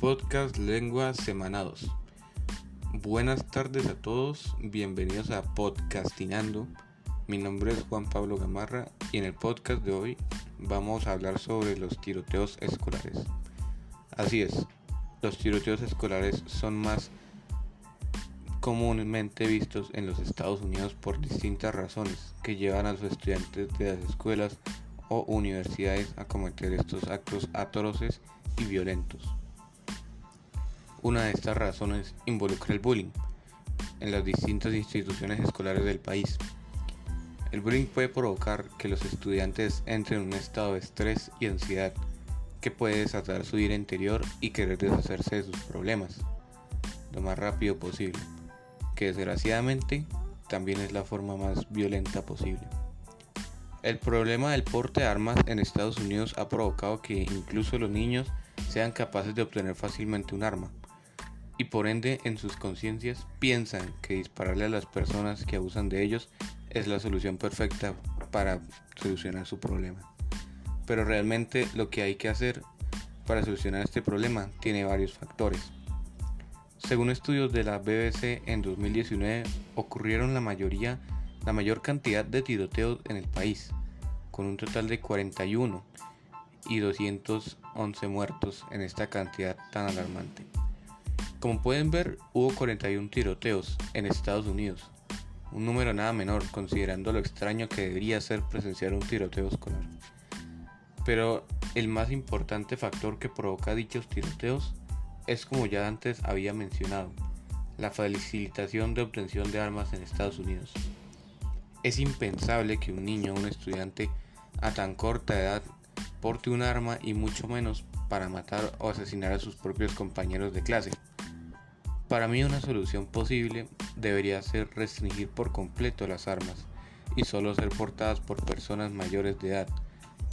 podcast Lengua Semanados. Buenas tardes a todos, bienvenidos a Podcastinando. Mi nombre es Juan Pablo Gamarra y en el podcast de hoy vamos a hablar sobre los tiroteos escolares. Así es, los tiroteos escolares son más comúnmente vistos en los Estados Unidos por distintas razones que llevan a los estudiantes de las escuelas o universidades a cometer estos actos atroces y violentos. Una de estas razones involucra el bullying en las distintas instituciones escolares del país. El bullying puede provocar que los estudiantes entren en un estado de estrés y ansiedad que puede desatar su ira interior y querer deshacerse de sus problemas lo más rápido posible, que desgraciadamente también es la forma más violenta posible. El problema del porte de armas en Estados Unidos ha provocado que incluso los niños sean capaces de obtener fácilmente un arma y por ende en sus conciencias piensan que dispararle a las personas que abusan de ellos es la solución perfecta para solucionar su problema. Pero realmente lo que hay que hacer para solucionar este problema tiene varios factores. Según estudios de la BBC en 2019 ocurrieron la mayoría la mayor cantidad de tiroteos en el país, con un total de 41 y 211 muertos en esta cantidad tan alarmante. Como pueden ver, hubo 41 tiroteos en Estados Unidos, un número nada menor considerando lo extraño que debería ser presenciar un tiroteo escolar. Pero el más importante factor que provoca dichos tiroteos es como ya antes había mencionado, la facilitación de obtención de armas en Estados Unidos. Es impensable que un niño o un estudiante a tan corta edad porte un arma y mucho menos para matar o asesinar a sus propios compañeros de clase. Para mí una solución posible debería ser restringir por completo las armas y solo ser portadas por personas mayores de edad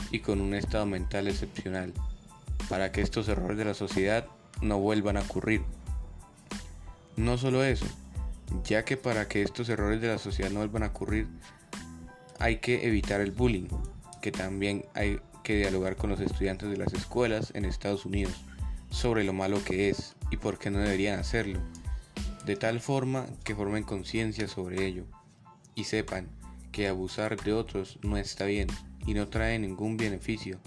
y con un estado mental excepcional, para que estos errores de la sociedad no vuelvan a ocurrir. No solo eso, ya que para que estos errores de la sociedad no vuelvan a ocurrir, hay que evitar el bullying, que también hay que dialogar con los estudiantes de las escuelas en Estados Unidos sobre lo malo que es y por qué no deberían hacerlo, de tal forma que formen conciencia sobre ello y sepan que abusar de otros no está bien y no trae ningún beneficio,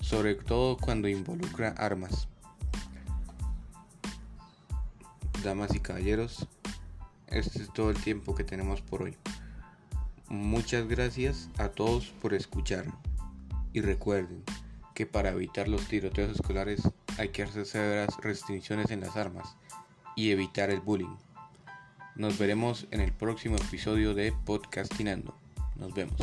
sobre todo cuando involucra armas. Damas y caballeros, este es todo el tiempo que tenemos por hoy. Muchas gracias a todos por escuchar y recuerden que para evitar los tiroteos escolares hay que hacer severas restricciones en las armas y evitar el bullying. Nos veremos en el próximo episodio de Podcastinando. Nos vemos.